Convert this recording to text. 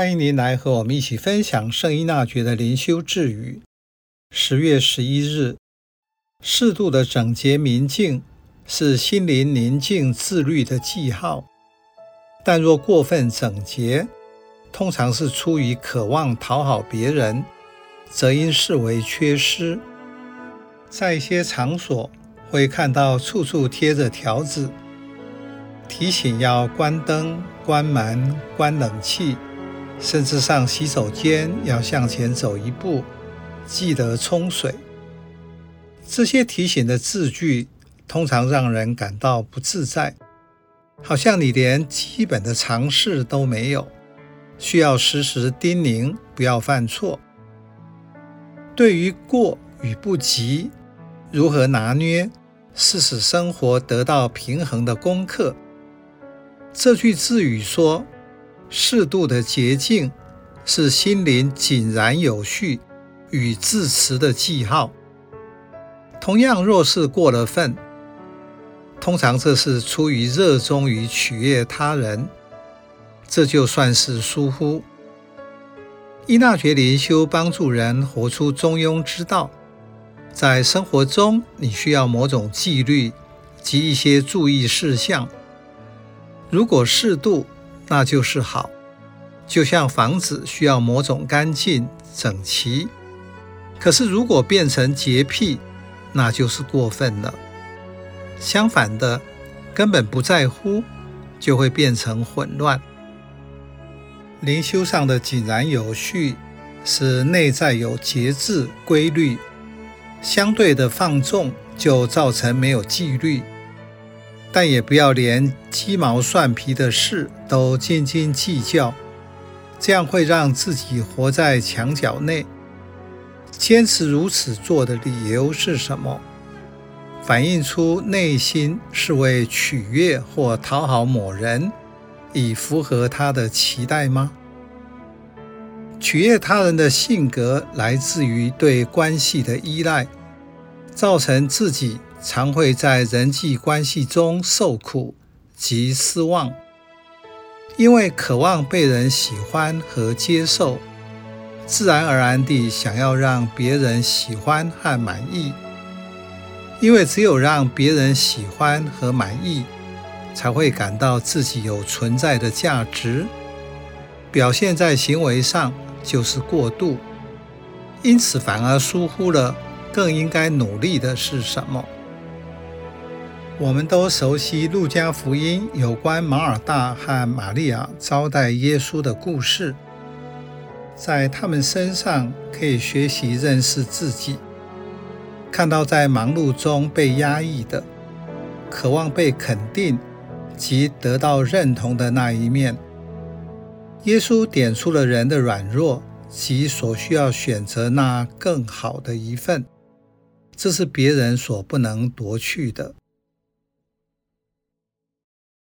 欢迎您来和我们一起分享圣依纳爵的灵修智语。十月十一日，适度的整洁明净是心灵宁静自律的记号，但若过分整洁，通常是出于渴望讨好别人，则应视为缺失。在一些场所，会看到处处贴着条子，提醒要关灯、关门、关冷气。甚至上洗手间要向前走一步，记得冲水。这些提醒的字句通常让人感到不自在，好像你连基本的常识都没有，需要时时叮咛不要犯错。对于过与不及，如何拿捏，是使生活得到平衡的功课。这句字语说。适度的洁净是心灵井然有序与自持的记号。同样，若是过了分，通常这是出于热衷于取悦他人，这就算是疏忽。伊纳爵灵修帮助人活出中庸之道。在生活中，你需要某种纪律及一些注意事项。如果适度，那就是好，就像房子需要某种干净整齐。可是如果变成洁癖，那就是过分了。相反的，根本不在乎，就会变成混乱。灵修上的井然有序，是内在有节制规律；相对的放纵，就造成没有纪律。但也不要连鸡毛蒜皮的事都斤斤计较，这样会让自己活在墙角内。坚持如此做的理由是什么？反映出内心是为取悦或讨好某人，以符合他的期待吗？取悦他人的性格来自于对关系的依赖，造成自己。常会在人际关系中受苦及失望，因为渴望被人喜欢和接受，自然而然地想要让别人喜欢和满意。因为只有让别人喜欢和满意，才会感到自己有存在的价值。表现在行为上就是过度，因此反而疏忽了更应该努力的是什么。我们都熟悉路加福音有关马尔大和玛利亚招待耶稣的故事，在他们身上可以学习认识自己，看到在忙碌中被压抑的、渴望被肯定及得到认同的那一面。耶稣点出了人的软弱及所需要选择那更好的一份，这是别人所不能夺去的。